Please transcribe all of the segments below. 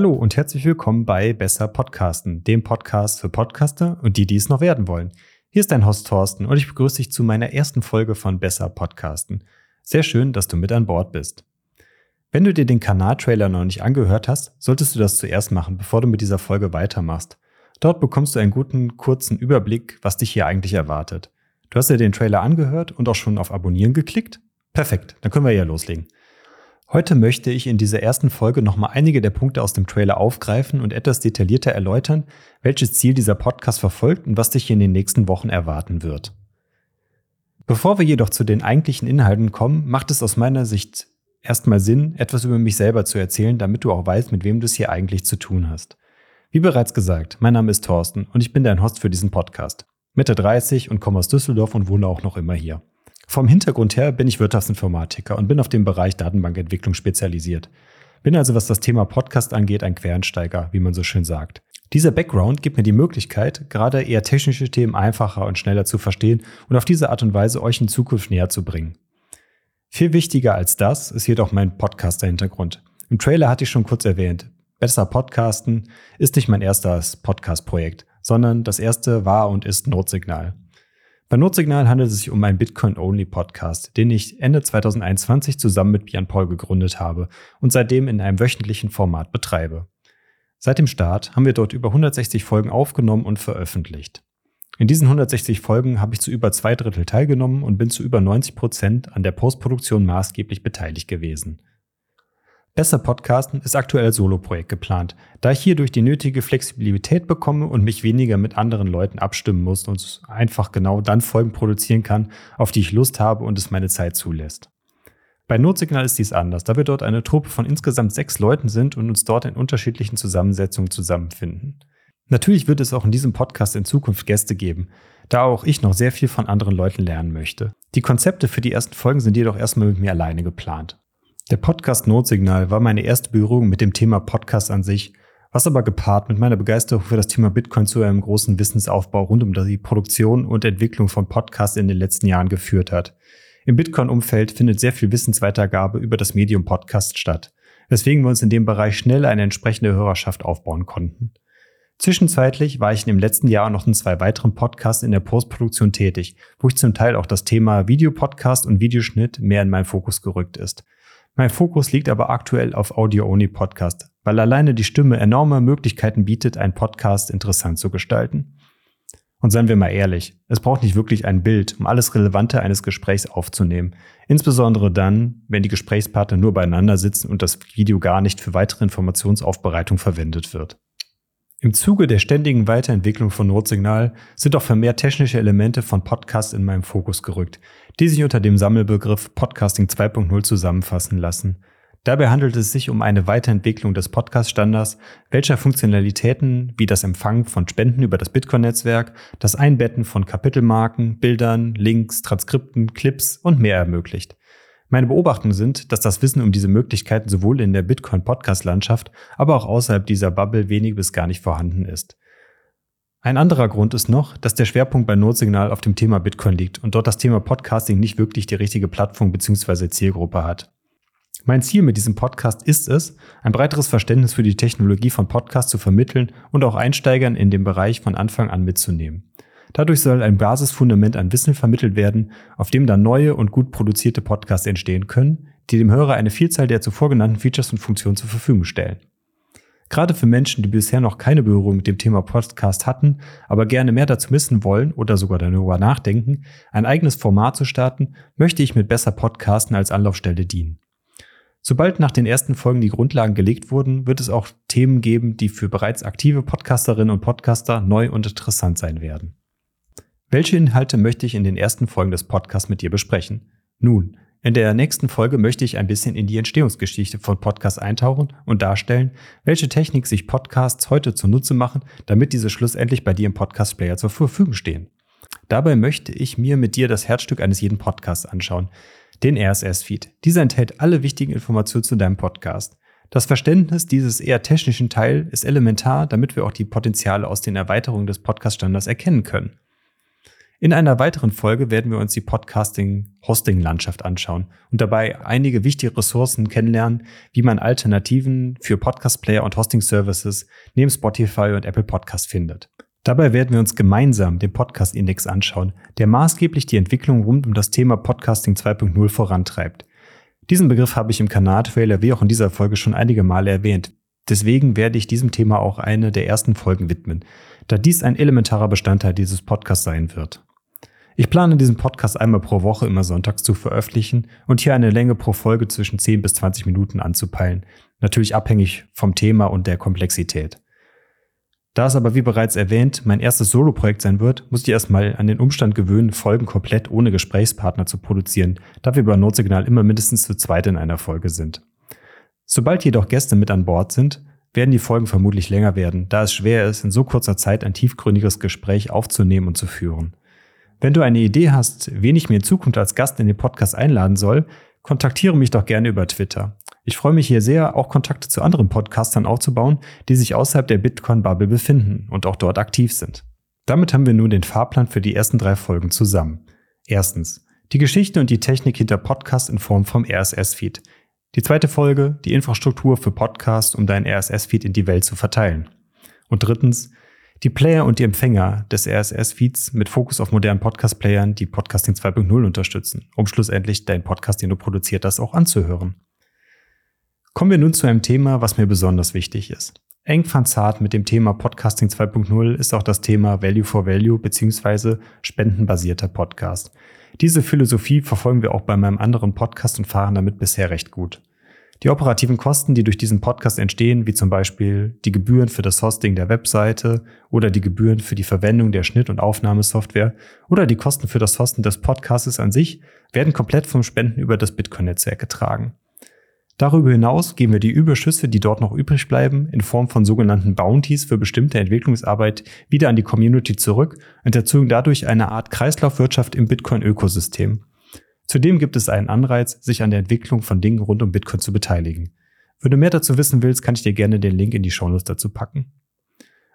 Hallo und herzlich willkommen bei Besser Podcasten, dem Podcast für Podcaster und die, die es noch werden wollen. Hier ist dein Host Thorsten und ich begrüße dich zu meiner ersten Folge von Besser Podcasten. Sehr schön, dass du mit an Bord bist. Wenn du dir den Kanaltrailer noch nicht angehört hast, solltest du das zuerst machen, bevor du mit dieser Folge weitermachst. Dort bekommst du einen guten, kurzen Überblick, was dich hier eigentlich erwartet. Du hast dir den Trailer angehört und auch schon auf Abonnieren geklickt? Perfekt, dann können wir ja loslegen. Heute möchte ich in dieser ersten Folge nochmal einige der Punkte aus dem Trailer aufgreifen und etwas detaillierter erläutern, welches Ziel dieser Podcast verfolgt und was dich hier in den nächsten Wochen erwarten wird. Bevor wir jedoch zu den eigentlichen Inhalten kommen, macht es aus meiner Sicht erstmal Sinn, etwas über mich selber zu erzählen, damit du auch weißt, mit wem du es hier eigentlich zu tun hast. Wie bereits gesagt, mein Name ist Thorsten und ich bin dein Host für diesen Podcast. Mitte 30 und komme aus Düsseldorf und wohne auch noch immer hier. Vom Hintergrund her bin ich Wirtschaftsinformatiker und bin auf den Bereich Datenbankentwicklung spezialisiert. Bin also, was das Thema Podcast angeht, ein Quereinsteiger, wie man so schön sagt. Dieser Background gibt mir die Möglichkeit, gerade eher technische Themen einfacher und schneller zu verstehen und auf diese Art und Weise euch in Zukunft näher zu bringen. Viel wichtiger als das ist jedoch mein Podcaster-Hintergrund. Im Trailer hatte ich schon kurz erwähnt. Besser Podcasten ist nicht mein erstes Podcast-Projekt, sondern das erste war und ist Notsignal. Bei Notsignal handelt es sich um einen Bitcoin-Only-Podcast, den ich Ende 2021 zusammen mit Björn Paul gegründet habe und seitdem in einem wöchentlichen Format betreibe. Seit dem Start haben wir dort über 160 Folgen aufgenommen und veröffentlicht. In diesen 160 Folgen habe ich zu über zwei Drittel teilgenommen und bin zu über 90 Prozent an der Postproduktion maßgeblich beteiligt gewesen. Besser Podcasten ist aktuell Solo-Projekt geplant, da ich hierdurch die nötige Flexibilität bekomme und mich weniger mit anderen Leuten abstimmen muss und einfach genau dann Folgen produzieren kann, auf die ich Lust habe und es meine Zeit zulässt. Bei Notsignal ist dies anders, da wir dort eine Truppe von insgesamt sechs Leuten sind und uns dort in unterschiedlichen Zusammensetzungen zusammenfinden. Natürlich wird es auch in diesem Podcast in Zukunft Gäste geben, da auch ich noch sehr viel von anderen Leuten lernen möchte. Die Konzepte für die ersten Folgen sind jedoch erstmal mit mir alleine geplant. Der Podcast Notsignal war meine erste Berührung mit dem Thema Podcast an sich, was aber gepaart mit meiner Begeisterung für das Thema Bitcoin zu einem großen Wissensaufbau rund um die Produktion und Entwicklung von Podcasts in den letzten Jahren geführt hat. Im Bitcoin-Umfeld findet sehr viel Wissensweitergabe über das Medium Podcast statt, weswegen wir uns in dem Bereich schnell eine entsprechende Hörerschaft aufbauen konnten. Zwischenzeitlich war ich in dem letzten Jahr noch in zwei weiteren Podcasts in der Postproduktion tätig, wo ich zum Teil auch das Thema Videopodcast und Videoschnitt mehr in meinen Fokus gerückt ist. Mein Fokus liegt aber aktuell auf Audio-Only-Podcast, weil alleine die Stimme enorme Möglichkeiten bietet, einen Podcast interessant zu gestalten. Und seien wir mal ehrlich, es braucht nicht wirklich ein Bild, um alles Relevante eines Gesprächs aufzunehmen. Insbesondere dann, wenn die Gesprächspartner nur beieinander sitzen und das Video gar nicht für weitere Informationsaufbereitung verwendet wird. Im Zuge der ständigen Weiterentwicklung von Notsignal sind auch vermehrt technische Elemente von Podcasts in meinem Fokus gerückt, die sich unter dem Sammelbegriff Podcasting 2.0 zusammenfassen lassen. Dabei handelt es sich um eine Weiterentwicklung des Podcast-Standards, welcher Funktionalitäten wie das Empfangen von Spenden über das Bitcoin-Netzwerk, das Einbetten von Kapitelmarken, Bildern, Links, Transkripten, Clips und mehr ermöglicht. Meine Beobachtungen sind, dass das Wissen um diese Möglichkeiten sowohl in der Bitcoin-Podcast-Landschaft, aber auch außerhalb dieser Bubble wenig bis gar nicht vorhanden ist. Ein anderer Grund ist noch, dass der Schwerpunkt bei Notsignal auf dem Thema Bitcoin liegt und dort das Thema Podcasting nicht wirklich die richtige Plattform bzw. Zielgruppe hat. Mein Ziel mit diesem Podcast ist es, ein breiteres Verständnis für die Technologie von Podcasts zu vermitteln und auch Einsteigern in dem Bereich von Anfang an mitzunehmen. Dadurch soll ein Basisfundament an Wissen vermittelt werden, auf dem dann neue und gut produzierte Podcasts entstehen können, die dem Hörer eine Vielzahl der zuvor genannten Features und Funktionen zur Verfügung stellen. Gerade für Menschen, die bisher noch keine Berührung mit dem Thema Podcast hatten, aber gerne mehr dazu wissen wollen oder sogar darüber nachdenken, ein eigenes Format zu starten, möchte ich mit besser Podcasten als Anlaufstelle dienen. Sobald nach den ersten Folgen die Grundlagen gelegt wurden, wird es auch Themen geben, die für bereits aktive Podcasterinnen und Podcaster neu und interessant sein werden. Welche Inhalte möchte ich in den ersten Folgen des Podcasts mit dir besprechen? Nun, in der nächsten Folge möchte ich ein bisschen in die Entstehungsgeschichte von Podcasts eintauchen und darstellen, welche Technik sich Podcasts heute zunutze machen, damit diese schlussendlich bei dir im Podcast-Player zur Verfügung stehen. Dabei möchte ich mir mit dir das Herzstück eines jeden Podcasts anschauen, den RSS-Feed. Dieser enthält alle wichtigen Informationen zu deinem Podcast. Das Verständnis dieses eher technischen Teil ist elementar, damit wir auch die Potenziale aus den Erweiterungen des Podcast-Standards erkennen können. In einer weiteren Folge werden wir uns die Podcasting-Hosting-Landschaft anschauen und dabei einige wichtige Ressourcen kennenlernen, wie man Alternativen für Podcast-Player und Hosting-Services neben Spotify und Apple Podcast findet. Dabei werden wir uns gemeinsam den Podcast-Index anschauen, der maßgeblich die Entwicklung rund um das Thema Podcasting 2.0 vorantreibt. Diesen Begriff habe ich im Kanal-Trailer wie auch in dieser Folge schon einige Male erwähnt. Deswegen werde ich diesem Thema auch eine der ersten Folgen widmen, da dies ein elementarer Bestandteil dieses Podcasts sein wird. Ich plane diesen Podcast einmal pro Woche immer sonntags zu veröffentlichen und hier eine Länge pro Folge zwischen 10 bis 20 Minuten anzupeilen, natürlich abhängig vom Thema und der Komplexität. Da es aber wie bereits erwähnt mein erstes Solo-Projekt sein wird, muss ich erstmal an den Umstand gewöhnen, Folgen komplett ohne Gesprächspartner zu produzieren, da wir bei Notsignal immer mindestens zu zweit in einer Folge sind. Sobald jedoch Gäste mit an Bord sind, werden die Folgen vermutlich länger werden, da es schwer ist, in so kurzer Zeit ein tiefgründiges Gespräch aufzunehmen und zu führen. Wenn du eine Idee hast, wen ich mir in Zukunft als Gast in den Podcast einladen soll, kontaktiere mich doch gerne über Twitter. Ich freue mich hier sehr, auch Kontakte zu anderen Podcastern aufzubauen, die sich außerhalb der Bitcoin-Bubble befinden und auch dort aktiv sind. Damit haben wir nun den Fahrplan für die ersten drei Folgen zusammen. Erstens, die Geschichte und die Technik hinter Podcast in Form vom RSS-Feed. Die zweite Folge, die Infrastruktur für Podcast, um deinen RSS-Feed in die Welt zu verteilen. Und drittens, die Player und die Empfänger des RSS-Feeds mit Fokus auf modernen Podcast-Playern, die Podcasting 2.0 unterstützen, um schlussendlich deinen Podcast, den du produziert hast, auch anzuhören. Kommen wir nun zu einem Thema, was mir besonders wichtig ist. Eng verzahnt mit dem Thema Podcasting 2.0 ist auch das Thema Value for Value bzw. spendenbasierter Podcast. Diese Philosophie verfolgen wir auch bei meinem anderen Podcast und fahren damit bisher recht gut. Die operativen Kosten, die durch diesen Podcast entstehen, wie zum Beispiel die Gebühren für das Hosting der Webseite oder die Gebühren für die Verwendung der Schnitt- und Aufnahmesoftware oder die Kosten für das Hosten des Podcasts an sich, werden komplett vom Spenden über das Bitcoin-Netzwerk getragen. Darüber hinaus geben wir die Überschüsse, die dort noch übrig bleiben, in Form von sogenannten Bounties für bestimmte Entwicklungsarbeit wieder an die Community zurück und erzeugen dadurch eine Art Kreislaufwirtschaft im Bitcoin-Ökosystem. Zudem gibt es einen Anreiz, sich an der Entwicklung von Dingen rund um Bitcoin zu beteiligen. Wenn du mehr dazu wissen willst, kann ich dir gerne den Link in die Shownotes dazu packen.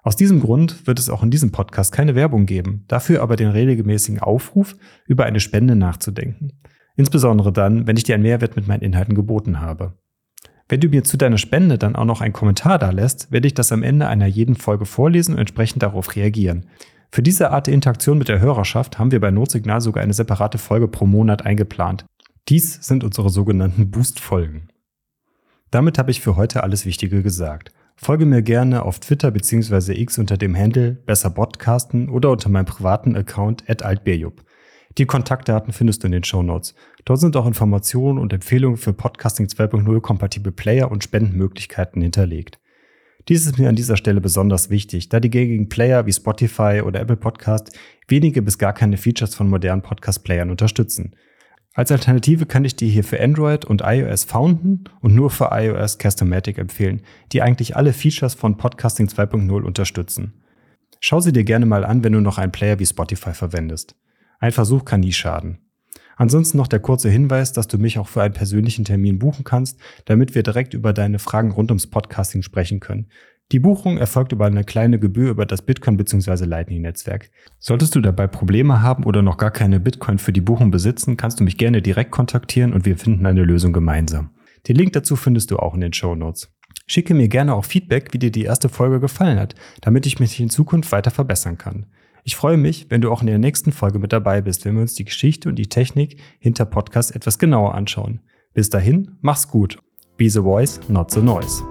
Aus diesem Grund wird es auch in diesem Podcast keine Werbung geben, dafür aber den regelmäßigen Aufruf, über eine Spende nachzudenken. Insbesondere dann, wenn ich dir einen Mehrwert mit meinen Inhalten geboten habe. Wenn du mir zu deiner Spende dann auch noch einen Kommentar da lässt, werde ich das am Ende einer jeden Folge vorlesen und entsprechend darauf reagieren. Für diese Art der Interaktion mit der Hörerschaft haben wir bei Notsignal sogar eine separate Folge pro Monat eingeplant. Dies sind unsere sogenannten Boost-Folgen. Damit habe ich für heute alles Wichtige gesagt. Folge mir gerne auf Twitter bzw. X unter dem Handle besser Podcasten oder unter meinem privaten Account at altbjub. Die Kontaktdaten findest du in den Show Notes. Dort sind auch Informationen und Empfehlungen für Podcasting 2.0 kompatible Player und Spendenmöglichkeiten hinterlegt. Dies ist mir an dieser Stelle besonders wichtig, da die gängigen Player wie Spotify oder Apple Podcast wenige bis gar keine Features von modernen Podcast-Playern unterstützen. Als Alternative kann ich dir hier für Android und iOS Fountain und nur für iOS Castomatic empfehlen, die eigentlich alle Features von Podcasting 2.0 unterstützen. Schau sie dir gerne mal an, wenn du noch einen Player wie Spotify verwendest. Ein Versuch kann nie schaden. Ansonsten noch der kurze Hinweis, dass du mich auch für einen persönlichen Termin buchen kannst, damit wir direkt über deine Fragen rund ums Podcasting sprechen können. Die Buchung erfolgt über eine kleine Gebühr über das Bitcoin bzw. Lightning-Netzwerk. Solltest du dabei Probleme haben oder noch gar keine Bitcoin für die Buchung besitzen, kannst du mich gerne direkt kontaktieren und wir finden eine Lösung gemeinsam. Den Link dazu findest du auch in den Show Notes. Schicke mir gerne auch Feedback, wie dir die erste Folge gefallen hat, damit ich mich in Zukunft weiter verbessern kann. Ich freue mich, wenn du auch in der nächsten Folge mit dabei bist, wenn wir uns die Geschichte und die Technik hinter Podcast etwas genauer anschauen. Bis dahin, mach's gut. Be the voice, not the noise.